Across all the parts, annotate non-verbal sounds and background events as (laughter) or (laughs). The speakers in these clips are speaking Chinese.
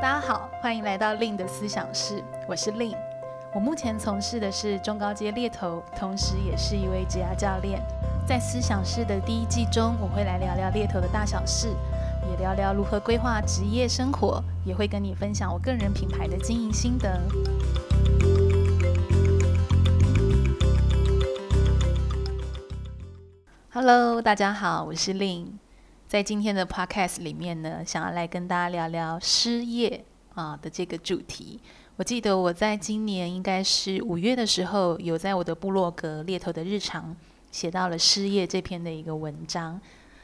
大家好，欢迎来到 Lin 的思想室，我是 Lin。我目前从事的是中高阶猎头，同时也是一位职涯教练。在思想室的第一季中，我会来聊聊猎头的大小事，也聊聊如何规划职业生活，也会跟你分享我个人品牌的经营心得。Hello，大家好，我是 Lin。在今天的 Podcast 里面呢，想要来跟大家聊聊失业啊的这个主题。我记得我在今年应该是五月的时候，有在我的部落格《猎头的日常》写到了失业这篇的一个文章。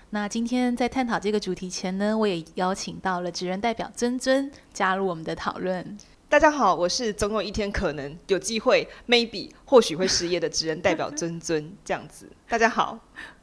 那今天在探讨这个主题前呢，我也邀请到了职人代表尊尊加入我们的讨论。大家好，我是总有一天可能有机会，maybe 或许会失业的职人代表尊尊，这样子。大家好。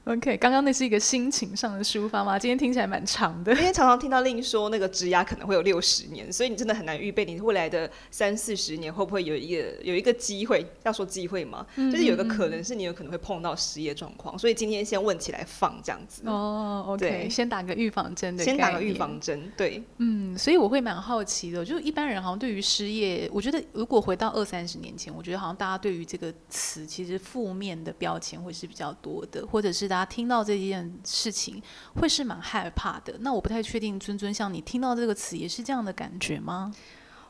OK，刚刚那是一个心情上的抒发吗？今天听起来蛮长的。(laughs) 因为常常听到 Lin 说那个职涯可能会有六十年，所以你真的很难预备你未来的三四十年会不会有一个有一个机会，要说机会吗？嗯嗯嗯，就是有一个可能是你有可能会碰到失业状况，所以今天先问起来放这样子。哦，OK，先打个预防针的，先打个预防针，对，嗯，所以我会蛮好奇的，就一般人好像对于失业，我觉得如果回到二三十年前，我觉得好像大家对于这个词其实负面的标签会是比较多的，或者是大家听到这件事情会是蛮害怕的。那我不太确定，尊尊像你听到这个词也是这样的感觉吗？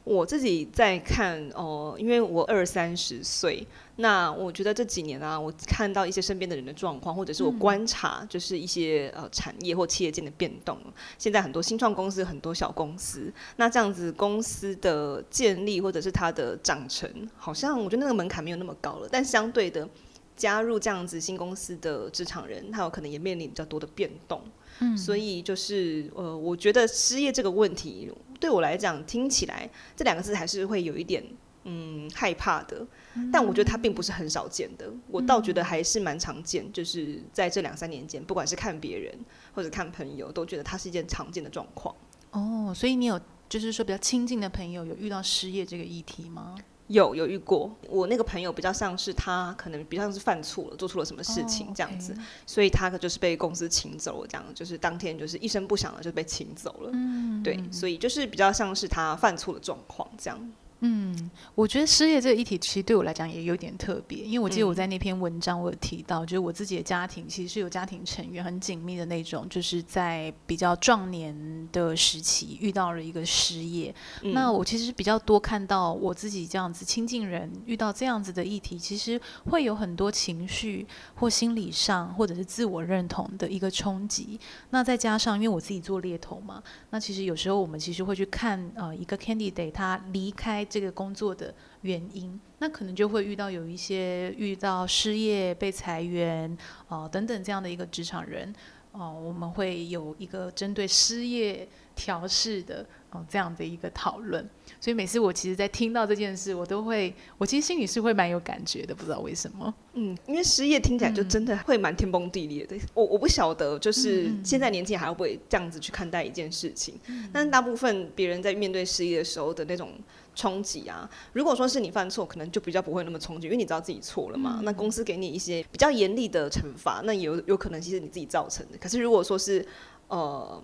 我自己在看哦、呃，因为我二三十岁，那我觉得这几年啊，我看到一些身边的人的状况，或者是我观察，就是一些呃产业或企业间的变动。现在很多新创公司，很多小公司，那这样子公司的建立或者是它的长成，好像我觉得那个门槛没有那么高了，但相对的。加入这样子新公司的职场人，他有可能也面临比较多的变动，嗯，所以就是呃，我觉得失业这个问题对我来讲，听起来这两个字还是会有一点嗯害怕的，嗯，但我觉得它并不是很少见的，我倒觉得还是蛮常见，就是在这两三年间，不管是看别人或者看朋友，都觉得它是一件常见的状况。哦，所以你有就是说比较亲近的朋友有遇到失业这个议题吗？有有遇过，我那个朋友比较像是他可能比较像是犯错了，做错了什么事情这样子，oh. 所以他可就是被公司请走了，这样就是当天就是一声不响的就被请走了。嗯，对，所以就是比较像是他犯错的状况这样。嗯，我觉得失业这个议题其实对我来讲也有点特别，因为我记得我在那篇文章我有提到，嗯、就是我自己的家庭其实是有家庭成员很紧密的那种，就是在比较壮年的时期遇到了一个失业。嗯、那我其实比较多看到我自己这样子亲近人遇到这样子的议题，其实会有很多情绪或心理上或者是自我认同的一个冲击。那再加上因为我自己做猎头嘛，那其实有时候我们其实会去看呃一个 candidate 他离开。这个工作的原因，那可能就会遇到有一些遇到失业、被裁员哦、呃、等等这样的一个职场人哦、呃，我们会有一个针对失业调试的哦、呃、这样的一个讨论。所以每次我其实，在听到这件事，我都会，我其实心里是会蛮有感觉的，不知道为什么。嗯，因为失业听起来就真的会蛮天崩地裂的。嗯、我我不晓得，就是现在年轻人还会不会这样子去看待一件事情？嗯、但是大部分别人在面对失业的时候的那种。冲击啊！如果说是你犯错，可能就比较不会那么冲击，因为你知道自己错了嘛。嗯、那公司给你一些比较严厉的惩罚，那有有可能其实你自己造成的。可是如果说是呃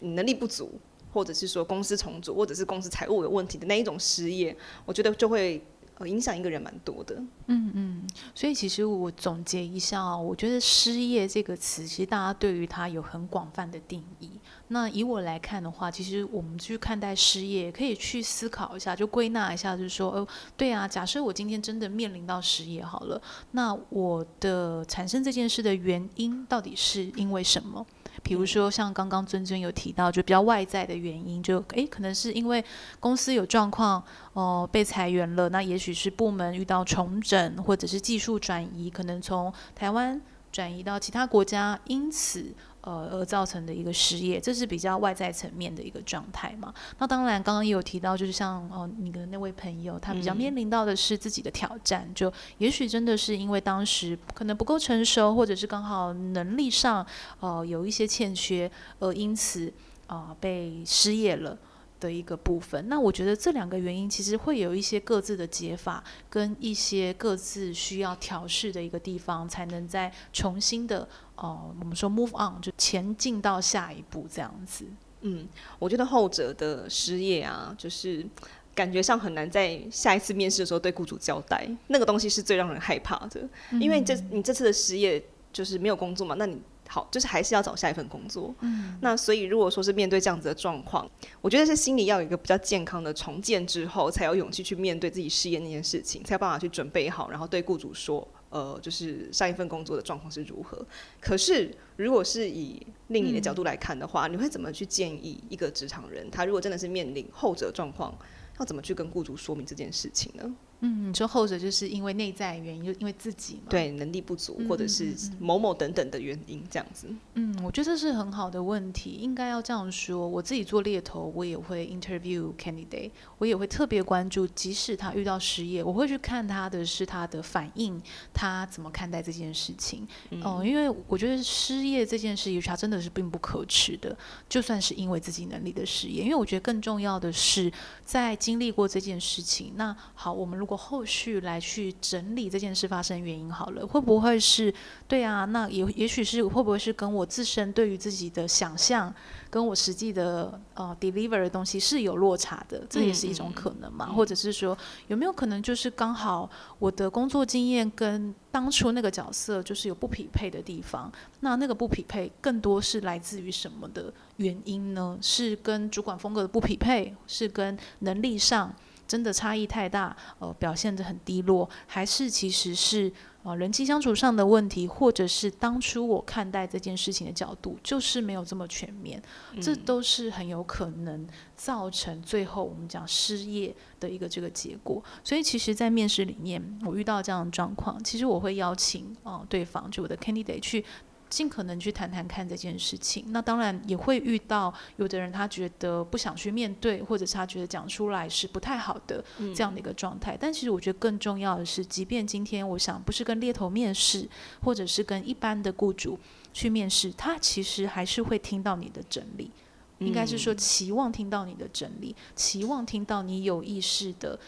你能力不足，或者是说公司重组，或者是公司财务有问题的那一种失业，我觉得就会。呃，影响一个人蛮多的。嗯嗯，所以其实我总结一下哦，我觉得失业这个词，其实大家对于它有很广泛的定义。那以我来看的话，其实我们去看待失业，可以去思考一下，就归纳一下，就是说，哦，对啊，假设我今天真的面临到失业好了，那我的产生这件事的原因到底是因为什么？比如说，像刚刚尊尊有提到，就比较外在的原因，就诶，可能是因为公司有状况，哦、呃，被裁员了，那也许是部门遇到重整，或者是技术转移，可能从台湾转移到其他国家，因此。呃，而造成的一个失业，这是比较外在层面的一个状态嘛。那当然，刚刚也有提到，就是像哦、呃，你的那位朋友，他比较面临到的是自己的挑战，嗯、就也许真的是因为当时可能不够成熟，或者是刚好能力上呃有一些欠缺，而因此啊、呃、被失业了。的一个部分，那我觉得这两个原因其实会有一些各自的解法，跟一些各自需要调试的一个地方，才能再重新的，呃，我们说 move on，就前进到下一步这样子。嗯，我觉得后者的失业啊，就是感觉上很难在下一次面试的时候对雇主交代，那个东西是最让人害怕的，嗯、因为这你这次的失业就是没有工作嘛，那你。好，就是还是要找下一份工作。嗯，那所以如果说是面对这样子的状况，我觉得是心里要有一个比较健康的重建之后，才有勇气去面对自己失业那件事情，才有办法去准备好，然后对雇主说，呃，就是上一份工作的状况是如何。可是，如果是以另一的角度来看的话，嗯，你会怎么去建议一个职场人，他如果真的是面临后者状况，要怎么去跟雇主说明这件事情呢？嗯，你说后者就是因为内在原因，就因为自己嘛，对，能力不足，或者是某某等等的原因，这样子。嗯，我觉得这是很好的问题，应该要这样说。我自己做猎头，我也会 interview candidate，我也会特别关注，即使他遇到失业，我会去看他的是他的反应，他怎么看待这件事情。嗯，呃，因为我觉得失业这件事情，他真的是并不可耻的，就算是因为自己能力的失业，因为我觉得更重要的是，在经历过这件事情，那好，我们如果后续来去整理这件事发生原因好了，会不会是对啊？那也也许是会不会是跟我自身对于自己的想象，跟我实际的呃 deliver 的东西是有落差的，这也是一种可能嘛？嗯嗯、或者是说有没有可能就是刚好我的工作经验跟当初那个角色就是有不匹配的地方？那那个不匹配更多是来自于什么的原因呢？是跟主管风格的不匹配，是跟能力上？真的差异太大，呃，表现得很低落，还是其实是呃人际相处上的问题，或者是当初我看待这件事情的角度就是没有这么全面，嗯、这都是很有可能造成最后我们讲失业的一个这个结果。所以其实，在面试里面，我遇到这样的状况，其实我会邀请啊、呃、对方就我的 candidate 去。尽可能去谈谈看这件事情，那当然也会遇到有的人他觉得不想去面对，或者是他觉得讲出来是不太好的这样的一个状态。嗯、但其实我觉得更重要的是，即便今天我想不是跟猎头面试，或者是跟一般的雇主去面试，他其实还是会听到你的整理，应该是说期望听到你的整理，期望听到你有意识的。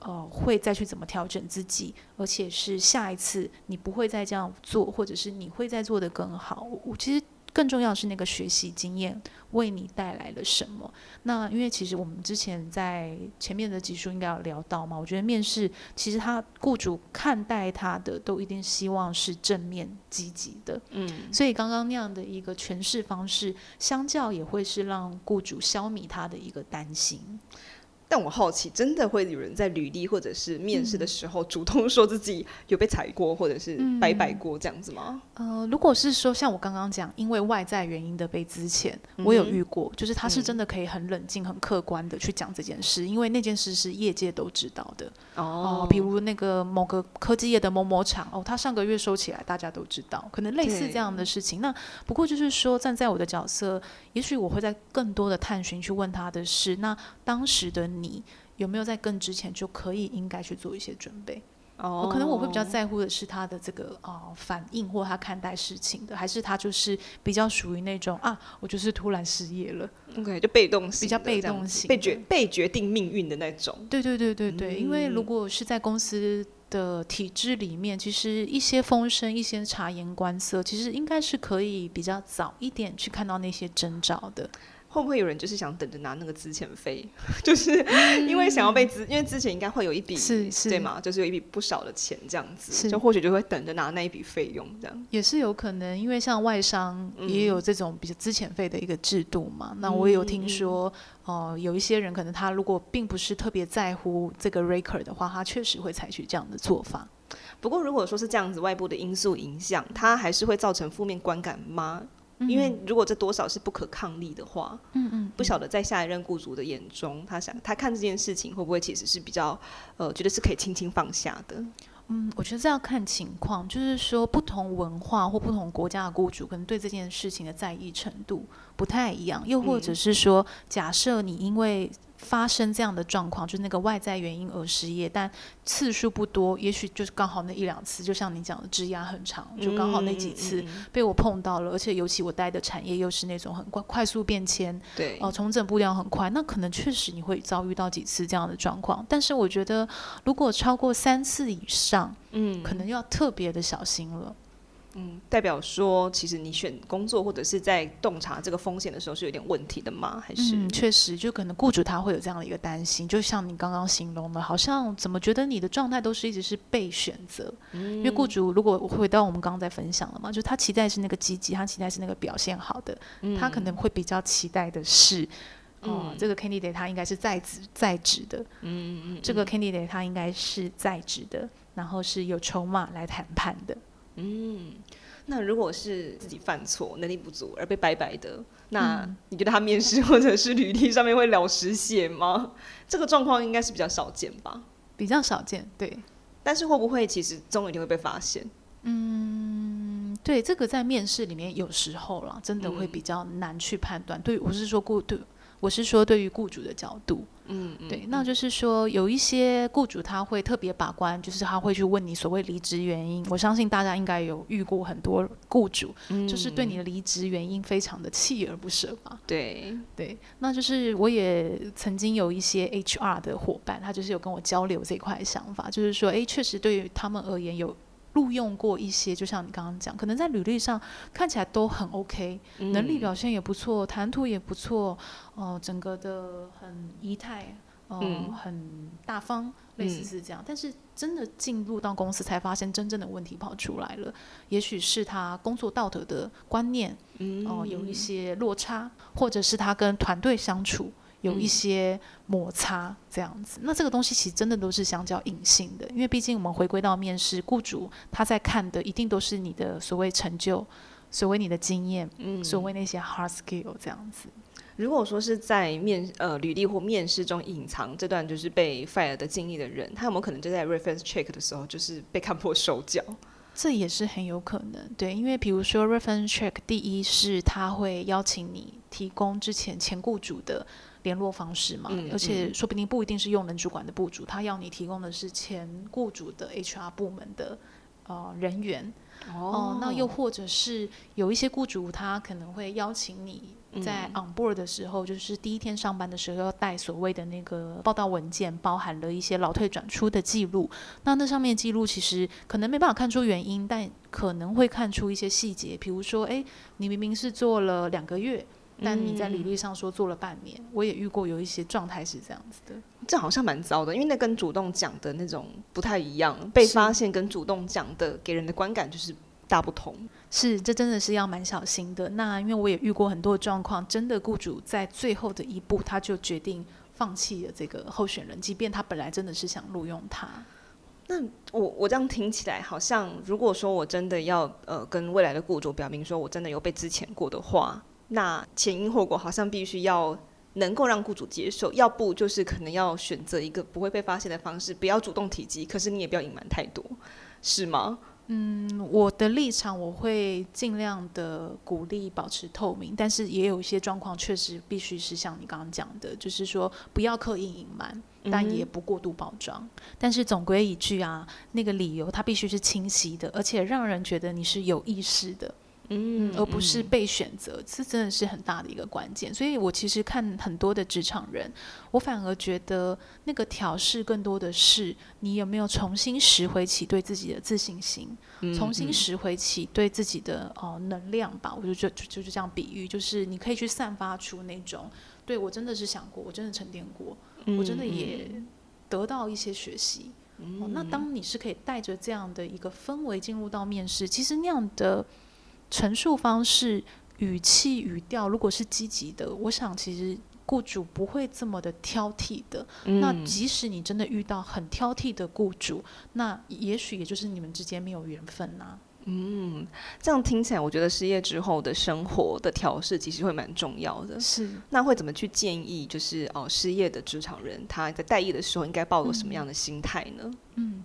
呃，会再去怎么调整自己，而且是下一次你不会再这样做，或者是你会再做得更好。我其实更重要的是那个学习经验为你带来了什么。那因为其实我们之前在前面的集数应该有聊到嘛，我觉得面试其实他雇主看待他的都一定希望是正面积极的，嗯，所以刚刚那样的一个诠释方式，相较也会是让雇主消弭他的一个担心。但我好奇，真的会有人在履历或者是面试的时候主动说自己有被踩过，或者是拜拜过这样子吗？嗯、呃，如果是说像我刚刚讲，因为外在原因的被资遣，我有遇过，就是他是真的可以很冷静、很客观的去讲这件事，因为那件事是业界都知道的。哦，呃、比如那个某个科技业的某某厂，哦，他上个月收起来，大家都知道，可能类似这样的事情。那不过就是说，站在我的角色，也许我会在更多的探寻去问他的是，那当时的。你有没有在更之前就可以应该去做一些准备？哦，oh. 可能我会比较在乎的是他的这个啊、呃、反应，或他看待事情的，还是他就是比较属于那种啊，我就是突然失业了，OK，就被动型，比较被动型，被决被决定命运的那种。对对对对对，嗯、因为如果是在公司的体制里面，其实一些风声、一些察言观色，其实应该是可以比较早一点去看到那些征兆的。会不会有人就是想等着拿那个资遣费，(laughs) 就是因为想要被资，嗯、因为之前应该会有一笔，是是对吗？就是有一笔不少的钱这样子，就或许就会等着拿那一笔费用这样。也是有可能，因为像外商也有这种比较资遣费的一个制度嘛。嗯、那我也有听说，哦、呃，有一些人可能他如果并不是特别在乎这个 record 的话，他确实会采取这样的做法。不过如果说是这样子，外部的因素影响，它还是会造成负面观感吗？因为如果这多少是不可抗力的话，嗯嗯，不晓得在下一任雇主的眼中，他想他看这件事情会不会其实是比较，呃，觉得是可以轻轻放下的。嗯，我觉得这要看情况，就是说不同文化或不同国家的雇主可能对这件事情的在意程度不太一样，又或者是说，假设你因为。发生这样的状况，就是那个外在原因而失业，但次数不多，也许就是刚好那一两次，就像你讲的，枝桠很长，就刚好那几次被我碰到了，嗯嗯、而且尤其我待的产业又是那种很快快速变迁，对，哦、呃，重整步调很快，那可能确实你会遭遇到几次这样的状况。但是我觉得，如果超过三次以上，嗯，可能要特别的小心了。嗯，代表说，其实你选工作或者是在洞察这个风险的时候是有点问题的吗？还是？嗯，确实，就可能雇主他会有这样的一个担心，就像你刚刚形容的，好像怎么觉得你的状态都是一直是被选择？嗯，因为雇主如果回到我们刚刚在分享了嘛，就他期待是那个积极，他期待是那个表现好的，嗯，他可能会比较期待的是，哦，嗯，这个 candidate 他应该是在职在职的，嗯嗯，这个 candidate 他应该是在职的，然后是有筹码来谈判的。嗯，那如果是自己犯错、能力不足而被白白的，那你觉得他面试或者是履历上面会了实写吗？(laughs) 这个状况应该是比较少见吧？比较少见，对。但是会不会其实总有一天会被发现？嗯，对，这个在面试里面有时候啦，真的会比较难去判断。嗯、对，我是说过对。我是说，对于雇主的角度，嗯，对，那就是说，有一些雇主他会特别把关，就是他会去问你所谓离职原因。我相信大家应该有遇过很多雇主，嗯、就是对你的离职原因非常的锲而不舍嘛。对对，那就是我也曾经有一些 HR 的伙伴，他就是有跟我交流这块想法，就是说，哎，确实对于他们而言有。录用过一些，就像你刚刚讲，可能在履历上看起来都很 OK，嗯、能力表现也不错，谈吐也不错，哦、呃，整个的很仪态，呃、嗯，很大方，类似是这样。嗯、但是真的进入到公司，才发现真正的问题跑出来了。也许是他工作道德的观念，哦、有一些落差，或者是他跟团队相处。有一些摩擦这样子，那这个东西其实真的都是相较隐性的，因为毕竟我们回归到面试，雇主他在看的一定都是你的所谓成就，所谓你的经验，嗯，所谓那些 hard skill 这样子。如果说是在面呃履历或面试中隐藏这段就是被 fire 的经历的人，他有没有可能就在 reference check 的时候就是被看破手脚？这也是很有可能，对，因为比如说 reference check，第一是他会邀请你提供之前前雇主的。联络方式嘛，而且说不定不一定是用人主管的雇主，他要你提供的是前雇主的 HR 部门的呃人员哦、呃。那又或者是有一些雇主，他可能会邀请你在 on board 的时候，嗯、就是第一天上班的时候要带所谓的那个报道文件，包含了一些劳退转出的记录。那那上面记录其实可能没办法看出原因，但可能会看出一些细节，比如说，哎，你明明是做了两个月。但你在履历上说做了半年，嗯、我也遇过有一些状态是这样子的，这好像蛮糟的，因为那跟主动讲的那种不太一样，被发现跟主动讲的给人的观感就是大不同。是，这真的是要蛮小心的。那因为我也遇过很多状况，真的雇主在最后的一步他就决定放弃了这个候选人，即便他本来真的是想录用他。那我我这样听起来，好像如果说我真的要呃跟未来的雇主表明说我真的有被之前过的话。那前因后果好像必须要能够让雇主接受，要不就是可能要选择一个不会被发现的方式，不要主动提及，可是你也不要隐瞒太多，是吗？嗯，我的立场我会尽量的鼓励保持透明，但是也有一些状况确实必须是像你刚刚讲的，就是说不要刻意隐瞒，但也不过度包装。嗯、但是总归一句啊，那个理由它必须是清晰的，而且让人觉得你是有意识的。嗯，而不是被选择，这真的是很大的一个关键。所以我其实看很多的职场人，我反而觉得那个调试更多的是你有没有重新拾回起对自己的自信心，重新拾回起对自己的哦能量吧。我就就就就是这样比喻，就是你可以去散发出那种，对我真的是想过，我真的沉淀过，我真的也得到一些学习。哦，那当你是可以带着这样的一个氛围进入到面试，其实那样的。陈述方式、语气、语调，如果是积极的，我想其实雇主不会这么的挑剔的。嗯、那即使你真的遇到很挑剔的雇主，那也许也就是你们之间没有缘分呐、啊。嗯，这样听起来，我觉得失业之后的生活的调试其实会蛮重要的。是，那会怎么去建议？就是哦，失业的职场人他在待业的时候应该抱有什么样的心态呢？嗯。嗯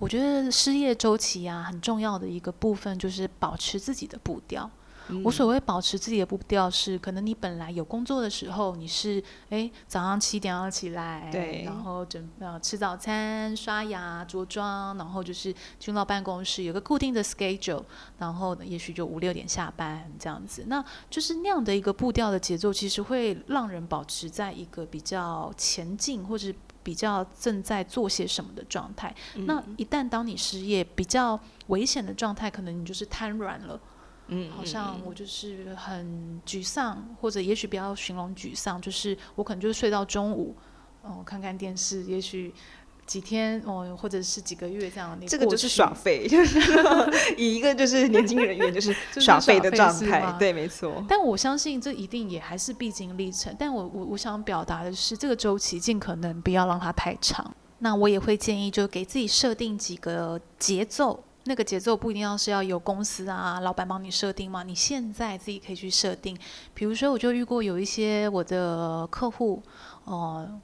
我觉得失业周期呀，很重要的一个部分就是保持自己的步调。嗯、我所谓保持自己的步调是，可能你本来有工作的时候，你是诶早上七点要起来，对，然后准备吃早餐、刷牙、着装，然后就是进到办公室，有个固定的 schedule，然后呢，也许就五六点下班这样子。那就是那样的一个步调的节奏，其实会让人保持在一个比较前进或者比较正在做些什么的状态。嗯、那一旦当你失业，比较危险的状态，可能你就是瘫软了。嗯，好像我就是很沮丧，或者也许不要形容沮丧，就是我可能就是睡到中午，哦，看看电视，也许几天哦，或者是几个月这样。这个就是耍废，(laughs) 就是 (laughs) 以一个就是年轻人员就是耍废的状态，对，没错。但我相信这一定也还是必经历程。但我我我想表达的是，这个周期尽可能不要让它太长。那我也会建议，就给自己设定几个节奏。那个节奏不一定要是要有公司啊、老板帮你设定吗？你现在自己可以去设定。比如说，我就遇过有一些我的客户，哦、呃，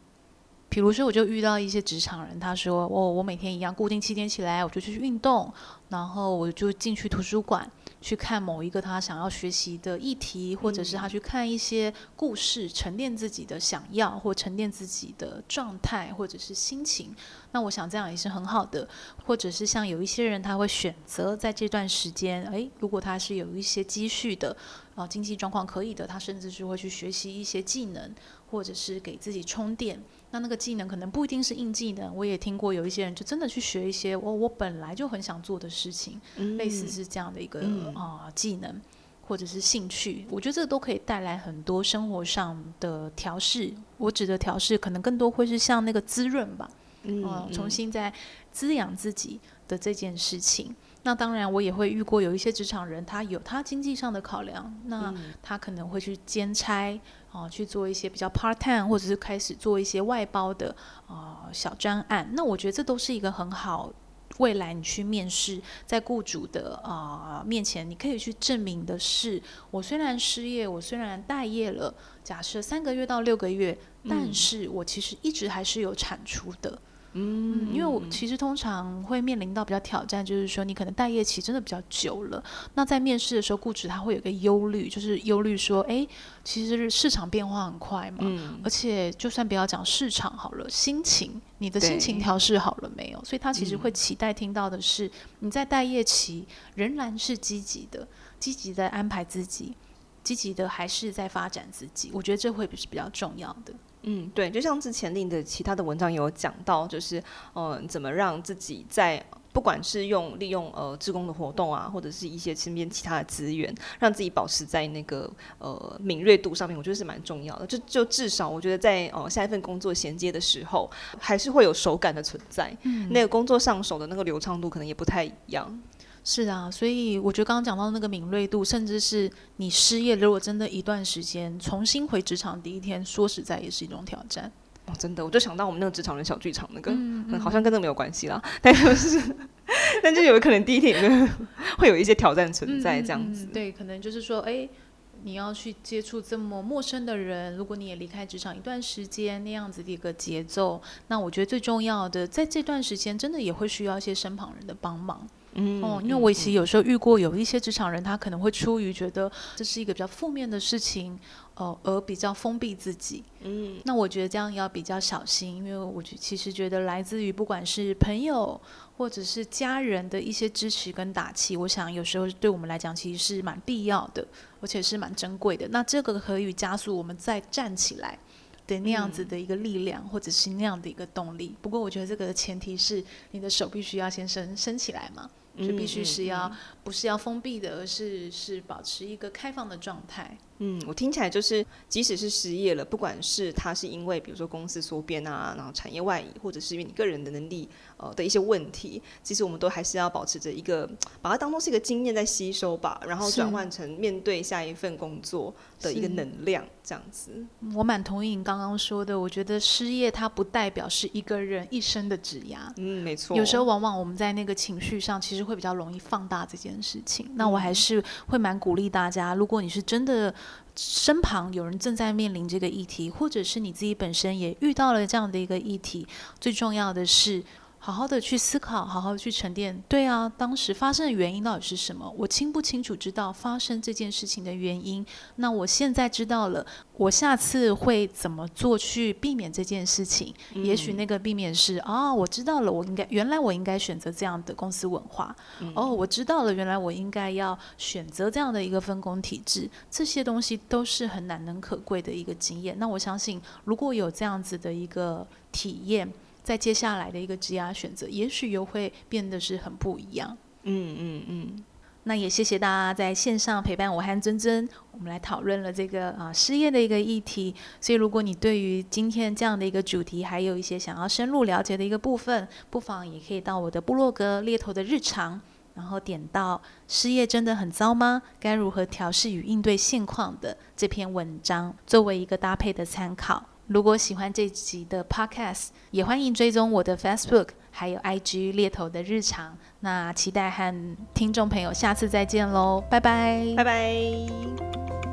比如说我就遇到一些职场人，他说：“我、哦、我每天一样固定七点起来，我就去运动，然后我就进去图书馆。”去看某一个他想要学习的议题，或者是他去看一些故事，沉淀自己的想要，或沉淀自己的状态，或者是心情。那我想这样也是很好的。或者是像有一些人，他会选择在这段时间，诶，如果他是有一些积蓄的，啊，经济状况可以的，他甚至是会去学习一些技能，或者是给自己充电。那那个技能可能不一定是硬技能，我也听过有一些人就真的去学一些我我本来就很想做的事情，嗯、类似是这样的一个啊、嗯呃、技能或者是兴趣，我觉得这个都可以带来很多生活上的调试。我指的调试可能更多会是像那个滋润吧，嗯、呃，重新再滋养自己的这件事情。那当然，我也会遇过有一些职场人，他有他经济上的考量，那他可能会去兼差啊、呃，去做一些比较 part time，或者是开始做一些外包的啊、呃、小专案。那我觉得这都是一个很好，未来你去面试，在雇主的啊、呃、面前，你可以去证明的是，我虽然失业，我虽然待业了，假设三个月到六个月，但是我其实一直还是有产出的。嗯，因为我其实通常会面临到比较挑战，就是说你可能待业期真的比较久了。那在面试的时候，雇主他会有个忧虑，就是忧虑说，哎，其实市场变化很快嘛，嗯、而且就算不要讲市场好了，心情，你的心情调试好了没有？所以他其实会期待听到的是，你在待业期仍然是积极的，积极的安排自己，积极的还是在发展自己。我觉得这会是比较重要的。嗯，对，就像之前令的其他的文章也有讲到，就是嗯、呃，怎么让自己在不管是用利用呃志工的活动啊，或者是一些身边其他的资源，让自己保持在那个呃敏锐度上面，我觉得是蛮重要的。就就至少我觉得在呃下一份工作衔接的时候，还是会有手感的存在，嗯，那个工作上手的那个流畅度可能也不太一样。是啊，所以我觉得刚刚讲到那个敏锐度，甚至是你失业，如果真的一段时间重新回职场第一天，说实在也是一种挑战。哦，真的，我就想到我们那个职场人小剧场那个，嗯嗯、好像跟这个没有关系啦，但就是，(laughs) 但就有可能第一天会会有一些挑战存在这样子。对，可能就是说，哎，你要去接触这么陌生的人，如果你也离开职场一段时间，那样子的一个节奏，那我觉得最重要的，在这段时间真的也会需要一些身旁人的帮忙。嗯，哦，因为我其实有时候遇过有一些职场人，他可能会出于觉得这是一个比较负面的事情，呃，而比较封闭自己。嗯，那我觉得这样要比较小心，因为我觉其实觉得来自于不管是朋友或者是家人的一些支持跟打气，我想有时候对我们来讲其实是蛮必要的，而且是蛮珍贵的。那这个可以加速我们再站起来的那样子的一个力量，或者是那样的一个动力。不过我觉得这个前提是你的手必须要先伸伸起来嘛。就必须是要不是要封闭的，而是是保持一个开放的状态。嗯，我听起来就是，即使是失业了，不管是他是因为比如说公司缩编啊，然后产业外移，或者是因为你个人的能力呃的一些问题，其实我们都还是要保持着一个，把它当做是一个经验在吸收吧，然后转换成面对下一份工作的一个能量，这样子。我蛮同意你刚刚说的，我觉得失业它不代表是一个人一生的指压。嗯，没错。有时候往往我们在那个情绪上，其实会比较容易放大这件事情。那我还是会蛮鼓励大家，如果你是真的。身旁有人正在面临这个议题，或者是你自己本身也遇到了这样的一个议题，最重要的是好好的去思考，好好的去沉淀。对啊，当时发生的原因到底是什么？我清不清楚知道发生这件事情的原因？那我现在知道了，我下次会怎么做去避免这件事情？嗯、也许那个避免是啊、哦，我知道了，我应该原来我应该选择这样的公司文化。嗯、哦，我知道了，原来我应该要选择这样的一个分工体制。这些东西都是很难能可贵的一个经验。那我相信，如果有这样子的一个体验。在接下来的一个职涯选择，也许又会变得是很不一样。嗯嗯嗯。那也谢谢大家在线上陪伴我和尊尊，我们来讨论了这个啊失业的一个议题。所以如果你对于今天这样的一个主题，还有一些想要深入了解的一个部分，不妨也可以到我的部落格猎头的日常，然后点到失业真的很糟吗？该如何调试与应对现况的这篇文章，作为一个搭配的参考。如果喜欢这集的 Podcast，也欢迎追踪我的 Facebook，还有 IG 猎头的日常。那期待和听众朋友下次再见喽，拜拜，拜拜。